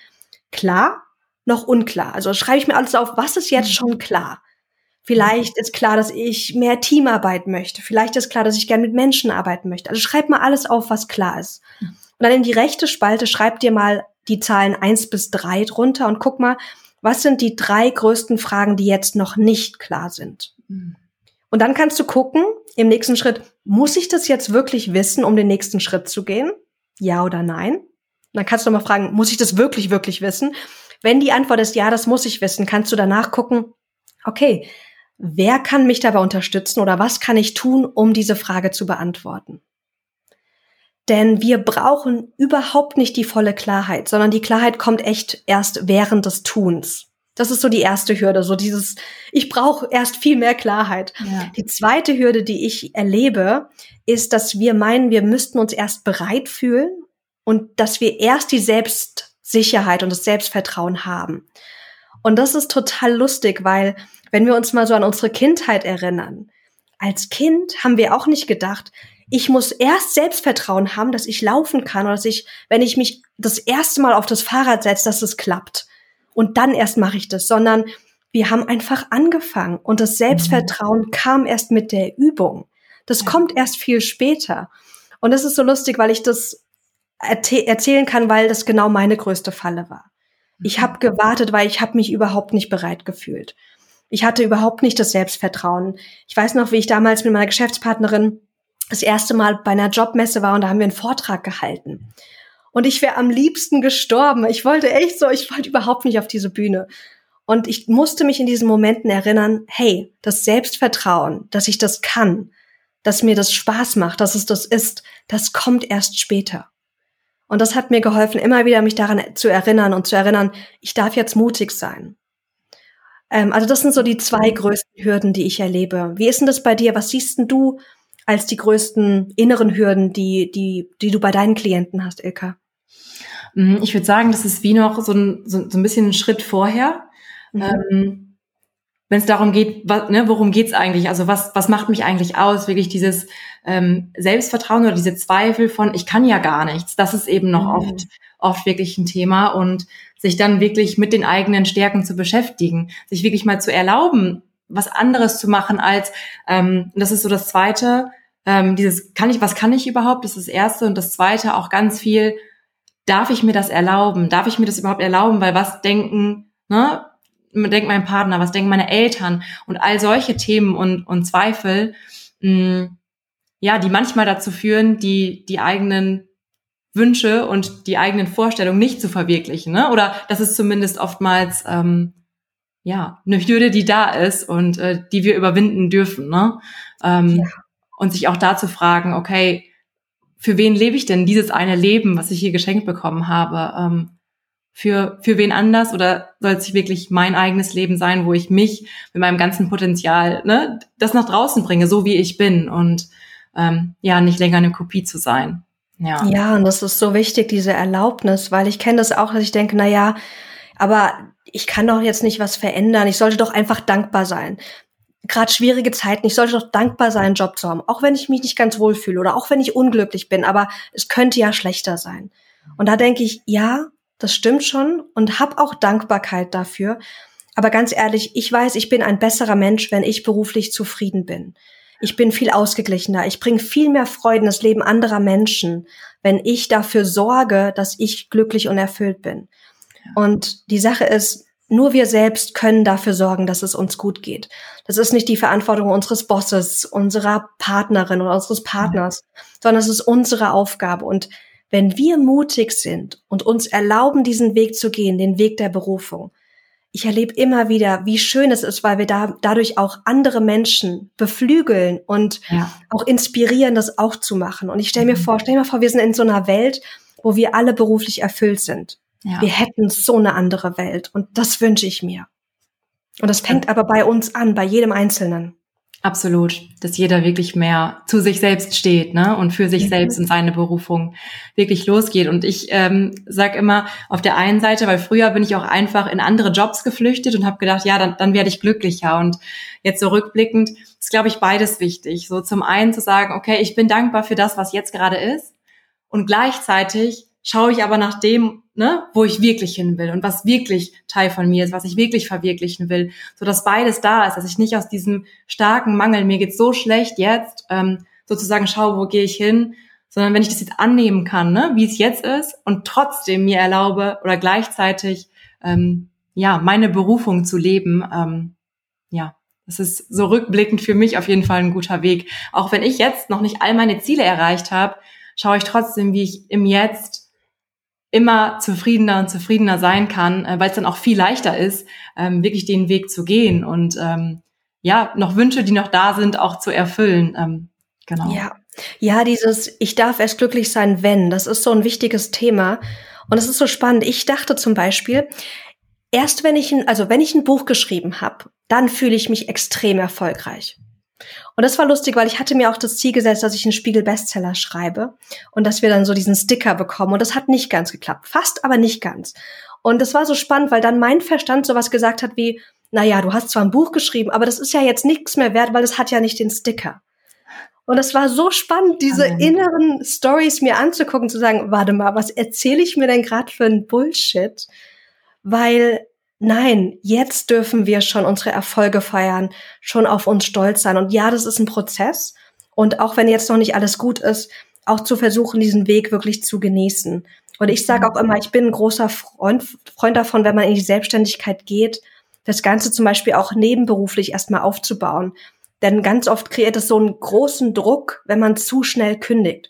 Klar, noch unklar. Also schreibe ich mir alles auf, was ist jetzt mhm. schon klar? Vielleicht ist klar, dass ich mehr Teamarbeit möchte. Vielleicht ist klar, dass ich gerne mit Menschen arbeiten möchte. Also schreib mal alles auf, was klar ist. Und dann in die rechte Spalte schreib dir mal die Zahlen eins bis drei drunter und guck mal, was sind die drei größten Fragen, die jetzt noch nicht klar sind. Und dann kannst du gucken, im nächsten Schritt, muss ich das jetzt wirklich wissen, um den nächsten Schritt zu gehen? Ja oder nein? Und dann kannst du mal fragen, muss ich das wirklich, wirklich wissen? Wenn die Antwort ist, ja, das muss ich wissen, kannst du danach gucken, okay, wer kann mich dabei unterstützen oder was kann ich tun, um diese Frage zu beantworten? Denn wir brauchen überhaupt nicht die volle Klarheit, sondern die Klarheit kommt echt erst während des Tuns. Das ist so die erste Hürde, so dieses, ich brauche erst viel mehr Klarheit. Ja. Die zweite Hürde, die ich erlebe, ist, dass wir meinen, wir müssten uns erst bereit fühlen und dass wir erst die Selbstsicherheit und das Selbstvertrauen haben. Und das ist total lustig, weil wenn wir uns mal so an unsere Kindheit erinnern, als Kind haben wir auch nicht gedacht, ich muss erst Selbstvertrauen haben, dass ich laufen kann oder dass ich, wenn ich mich das erste Mal auf das Fahrrad setze, dass es klappt. Und dann erst mache ich das, sondern wir haben einfach angefangen und das Selbstvertrauen mhm. kam erst mit der Übung. Das kommt erst viel später. Und das ist so lustig, weil ich das erzählen kann, weil das genau meine größte Falle war. Ich habe gewartet, weil ich habe mich überhaupt nicht bereit gefühlt. Ich hatte überhaupt nicht das Selbstvertrauen. Ich weiß noch, wie ich damals mit meiner Geschäftspartnerin das erste Mal bei einer Jobmesse war und da haben wir einen Vortrag gehalten. Und ich wäre am liebsten gestorben. Ich wollte echt so, ich wollte überhaupt nicht auf diese Bühne. Und ich musste mich in diesen Momenten erinnern, hey, das Selbstvertrauen, dass ich das kann, dass mir das Spaß macht, dass es das ist, das kommt erst später. Und das hat mir geholfen, immer wieder mich daran zu erinnern und zu erinnern, ich darf jetzt mutig sein. Ähm, also das sind so die zwei mhm. größten Hürden, die ich erlebe. Wie ist denn das bei dir? Was siehst denn du als die größten inneren Hürden, die, die, die du bei deinen Klienten hast, Ilka? Mhm, ich würde sagen, das ist wie noch so ein, so, so ein bisschen ein Schritt vorher. Mhm. Ähm, wenn es darum geht, was, ne, worum geht's eigentlich? Also was, was macht mich eigentlich aus? Wirklich dieses ähm, Selbstvertrauen oder diese Zweifel von, ich kann ja gar nichts. Das ist eben noch mhm. oft, oft wirklich ein Thema. Und sich dann wirklich mit den eigenen Stärken zu beschäftigen, sich wirklich mal zu erlauben, was anderes zu machen als, ähm, das ist so das Zweite, ähm, dieses, kann ich, was kann ich überhaupt? Das ist das Erste. Und das Zweite auch ganz viel, darf ich mir das erlauben? Darf ich mir das überhaupt erlauben? Weil was denken, ne? Denkt mein Partner, was denken meine Eltern und all solche Themen und, und Zweifel, mh, ja, die manchmal dazu führen, die, die eigenen Wünsche und die eigenen Vorstellungen nicht zu verwirklichen. Ne? Oder das ist zumindest oftmals ähm, ja eine Hürde, die da ist und äh, die wir überwinden dürfen. Ne? Ähm, ja. Und sich auch da zu fragen, okay, für wen lebe ich denn dieses eine Leben, was ich hier geschenkt bekommen habe? Ähm, für, für wen anders oder soll es wirklich mein eigenes Leben sein, wo ich mich mit meinem ganzen Potenzial, ne, das nach draußen bringe, so wie ich bin und ähm, ja, nicht länger eine Kopie zu sein. Ja. ja, und das ist so wichtig, diese Erlaubnis, weil ich kenne das auch, dass ich denke, na ja, aber ich kann doch jetzt nicht was verändern. Ich sollte doch einfach dankbar sein. Gerade schwierige Zeiten, ich sollte doch dankbar sein, einen Job zu haben, auch wenn ich mich nicht ganz wohl fühle oder auch wenn ich unglücklich bin, aber es könnte ja schlechter sein. Und da denke ich, ja, das stimmt schon und habe auch Dankbarkeit dafür. Aber ganz ehrlich, ich weiß, ich bin ein besserer Mensch, wenn ich beruflich zufrieden bin. Ich bin viel ausgeglichener. Ich bringe viel mehr Freude in das Leben anderer Menschen, wenn ich dafür sorge, dass ich glücklich und erfüllt bin. Und die Sache ist, nur wir selbst können dafür sorgen, dass es uns gut geht. Das ist nicht die Verantwortung unseres Bosses, unserer Partnerin oder unseres Partners, sondern es ist unsere Aufgabe. Und wenn wir mutig sind und uns erlauben, diesen Weg zu gehen, den Weg der Berufung, ich erlebe immer wieder, wie schön es ist, weil wir da dadurch auch andere Menschen beflügeln und ja. auch inspirieren, das auch zu machen. Und ich stelle mir mhm. vor, stell mir vor, wir sind in so einer Welt, wo wir alle beruflich erfüllt sind. Ja. Wir hätten so eine andere Welt und das wünsche ich mir. Und das fängt aber bei uns an, bei jedem Einzelnen. Absolut, dass jeder wirklich mehr zu sich selbst steht ne? und für sich mhm. selbst und seine Berufung wirklich losgeht. Und ich ähm, sage immer auf der einen Seite, weil früher bin ich auch einfach in andere Jobs geflüchtet und habe gedacht, ja, dann, dann werde ich glücklicher. Und jetzt so rückblickend ist, glaube ich, beides wichtig. So zum einen zu sagen, okay, ich bin dankbar für das, was jetzt gerade ist. Und gleichzeitig schaue ich aber nach dem, ne, wo ich wirklich hin will und was wirklich Teil von mir ist, was ich wirklich verwirklichen will, so dass beides da ist, dass ich nicht aus diesem starken Mangel, mir geht's so schlecht jetzt, ähm, sozusagen schaue, wo gehe ich hin, sondern wenn ich das jetzt annehmen kann, ne, wie es jetzt ist und trotzdem mir erlaube oder gleichzeitig ähm, ja meine Berufung zu leben, ähm, ja, das ist so rückblickend für mich auf jeden Fall ein guter Weg. Auch wenn ich jetzt noch nicht all meine Ziele erreicht habe, schaue ich trotzdem, wie ich im Jetzt immer zufriedener und zufriedener sein kann, äh, weil es dann auch viel leichter ist, ähm, wirklich den Weg zu gehen und ähm, ja, noch Wünsche, die noch da sind, auch zu erfüllen. Ähm, genau. Ja. Ja, dieses Ich darf erst glücklich sein, wenn, das ist so ein wichtiges Thema. Und es ist so spannend. Ich dachte zum Beispiel, erst wenn ich ein, also wenn ich ein Buch geschrieben habe, dann fühle ich mich extrem erfolgreich. Und das war lustig, weil ich hatte mir auch das Ziel gesetzt, dass ich einen Spiegel-Bestseller schreibe und dass wir dann so diesen Sticker bekommen. Und das hat nicht ganz geklappt. Fast, aber nicht ganz. Und das war so spannend, weil dann mein Verstand sowas gesagt hat wie, na ja, du hast zwar ein Buch geschrieben, aber das ist ja jetzt nichts mehr wert, weil es hat ja nicht den Sticker. Und es war so spannend, diese Amen. inneren Stories mir anzugucken, zu sagen, warte mal, was erzähle ich mir denn gerade für ein Bullshit? Weil nein, jetzt dürfen wir schon unsere Erfolge feiern, schon auf uns stolz sein. Und ja, das ist ein Prozess. Und auch wenn jetzt noch nicht alles gut ist, auch zu versuchen, diesen Weg wirklich zu genießen. Und ich sage auch immer, ich bin ein großer Freund, Freund davon, wenn man in die Selbstständigkeit geht, das Ganze zum Beispiel auch nebenberuflich erstmal aufzubauen. Denn ganz oft kreiert es so einen großen Druck, wenn man zu schnell kündigt.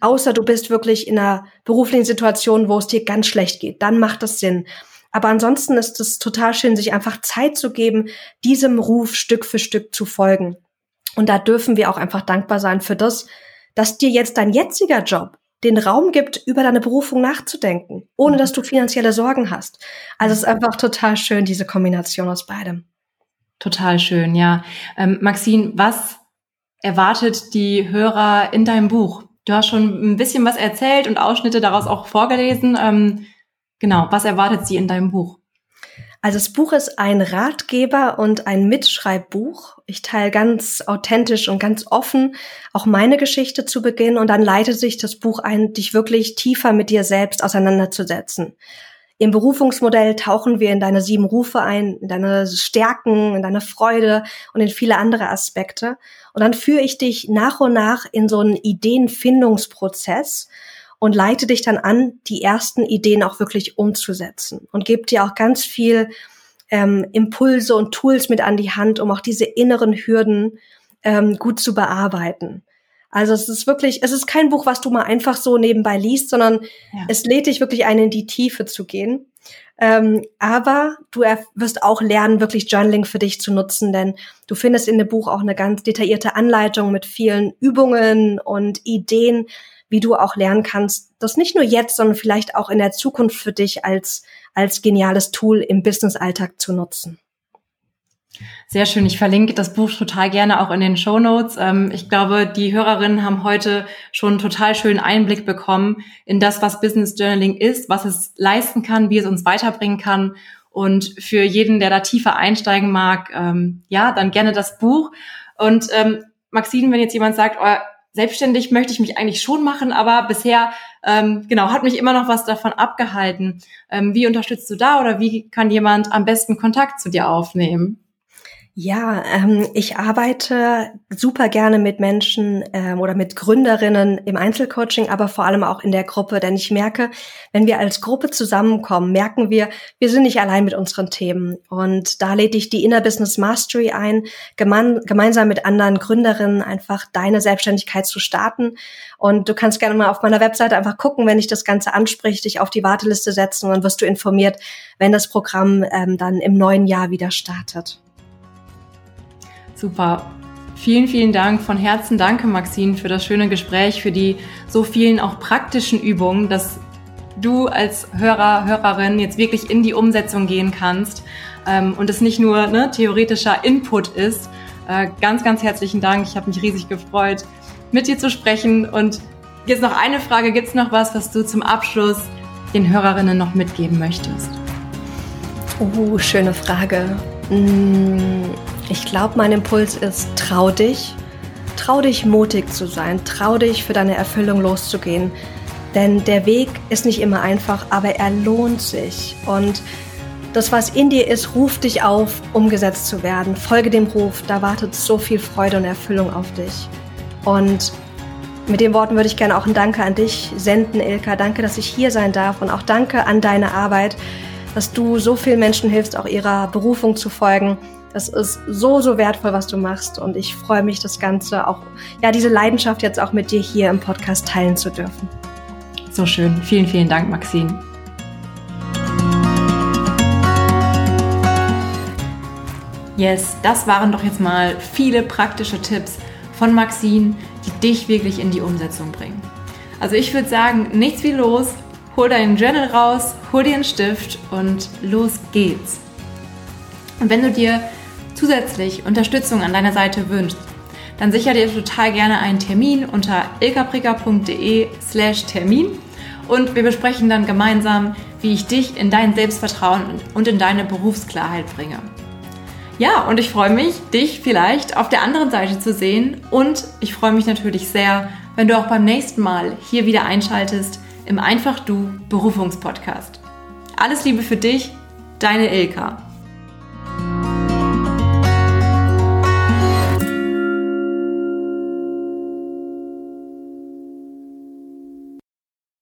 Außer du bist wirklich in einer beruflichen Situation, wo es dir ganz schlecht geht. Dann macht es Sinn. Aber ansonsten ist es total schön, sich einfach Zeit zu geben, diesem Ruf Stück für Stück zu folgen. Und da dürfen wir auch einfach dankbar sein für das, dass dir jetzt dein jetziger Job den Raum gibt, über deine Berufung nachzudenken, ohne dass du finanzielle Sorgen hast. Also es ist einfach total schön, diese Kombination aus beidem. Total schön, ja. Ähm, Maxine, was erwartet die Hörer in deinem Buch? Du hast schon ein bisschen was erzählt und Ausschnitte daraus auch vorgelesen. Ähm, Genau, was erwartet sie in deinem Buch? Also das Buch ist ein Ratgeber und ein Mitschreibbuch. Ich teile ganz authentisch und ganz offen auch meine Geschichte zu Beginn und dann leitet sich das Buch ein, dich wirklich tiefer mit dir selbst auseinanderzusetzen. Im Berufungsmodell tauchen wir in deine sieben Rufe ein, in deine Stärken, in deine Freude und in viele andere Aspekte. Und dann führe ich dich nach und nach in so einen Ideenfindungsprozess und leite dich dann an, die ersten Ideen auch wirklich umzusetzen und gebe dir auch ganz viel ähm, Impulse und Tools mit an die Hand, um auch diese inneren Hürden ähm, gut zu bearbeiten. Also es ist wirklich, es ist kein Buch, was du mal einfach so nebenbei liest, sondern ja. es lädt dich wirklich ein, in die Tiefe zu gehen. Ähm, aber du wirst auch lernen, wirklich Journaling für dich zu nutzen, denn du findest in dem Buch auch eine ganz detaillierte Anleitung mit vielen Übungen und Ideen, wie du auch lernen kannst, das nicht nur jetzt, sondern vielleicht auch in der Zukunft für dich als, als geniales Tool im Business-Alltag zu nutzen. Sehr schön. Ich verlinke das Buch total gerne auch in den Show Notes. Ähm, ich glaube, die Hörerinnen haben heute schon einen total schönen Einblick bekommen in das, was Business Journaling ist, was es leisten kann, wie es uns weiterbringen kann. Und für jeden, der da tiefer einsteigen mag, ähm, ja, dann gerne das Buch. Und ähm, Maxine, wenn jetzt jemand sagt, oh, selbstständig möchte ich mich eigentlich schon machen, aber bisher ähm, genau hat mich immer noch was davon abgehalten. Ähm, wie unterstützt du da oder wie kann jemand am besten Kontakt zu dir aufnehmen? Ja, ähm, ich arbeite super gerne mit Menschen ähm, oder mit Gründerinnen im Einzelcoaching, aber vor allem auch in der Gruppe, denn ich merke, wenn wir als Gruppe zusammenkommen, merken wir, wir sind nicht allein mit unseren Themen. Und da lädt ich die Inner Business Mastery ein, gemein, gemeinsam mit anderen Gründerinnen einfach deine Selbstständigkeit zu starten. Und du kannst gerne mal auf meiner Webseite einfach gucken, wenn dich das Ganze anspricht, dich auf die Warteliste setzen und dann wirst du informiert, wenn das Programm ähm, dann im neuen Jahr wieder startet. Super. Vielen, vielen Dank. Von Herzen danke, Maxine, für das schöne Gespräch, für die so vielen auch praktischen Übungen, dass du als Hörer, Hörerin jetzt wirklich in die Umsetzung gehen kannst ähm, und es nicht nur ne, theoretischer Input ist. Äh, ganz, ganz herzlichen Dank. Ich habe mich riesig gefreut, mit dir zu sprechen. Und jetzt noch eine Frage. Gibt es noch was, was du zum Abschluss den Hörerinnen noch mitgeben möchtest? Oh, schöne Frage. Hm ich glaube, mein Impuls ist, trau dich. Trau dich, mutig zu sein. Trau dich, für deine Erfüllung loszugehen. Denn der Weg ist nicht immer einfach, aber er lohnt sich. Und das, was in dir ist, ruft dich auf, umgesetzt zu werden. Folge dem Ruf, da wartet so viel Freude und Erfüllung auf dich. Und mit den Worten würde ich gerne auch ein Danke an dich senden, Ilka. Danke, dass ich hier sein darf und auch danke an deine Arbeit, dass du so vielen Menschen hilfst, auch ihrer Berufung zu folgen. Das ist so, so wertvoll, was du machst. Und ich freue mich, das Ganze auch, ja, diese Leidenschaft jetzt auch mit dir hier im Podcast teilen zu dürfen. So schön. Vielen, vielen Dank, Maxine. Yes, das waren doch jetzt mal viele praktische Tipps von Maxine, die dich wirklich in die Umsetzung bringen. Also ich würde sagen, nichts wie los, hol deinen Journal raus, hol dir einen Stift und los geht's. Und wenn du dir zusätzlich Unterstützung an deiner Seite wünschst, dann sicher dir total gerne einen Termin unter ilkapricker.de slash Termin und wir besprechen dann gemeinsam, wie ich dich in dein Selbstvertrauen und in deine Berufsklarheit bringe. Ja, und ich freue mich, dich vielleicht auf der anderen Seite zu sehen und ich freue mich natürlich sehr, wenn du auch beim nächsten Mal hier wieder einschaltest im Einfach Du Berufungspodcast. Alles Liebe für dich, deine Ilka.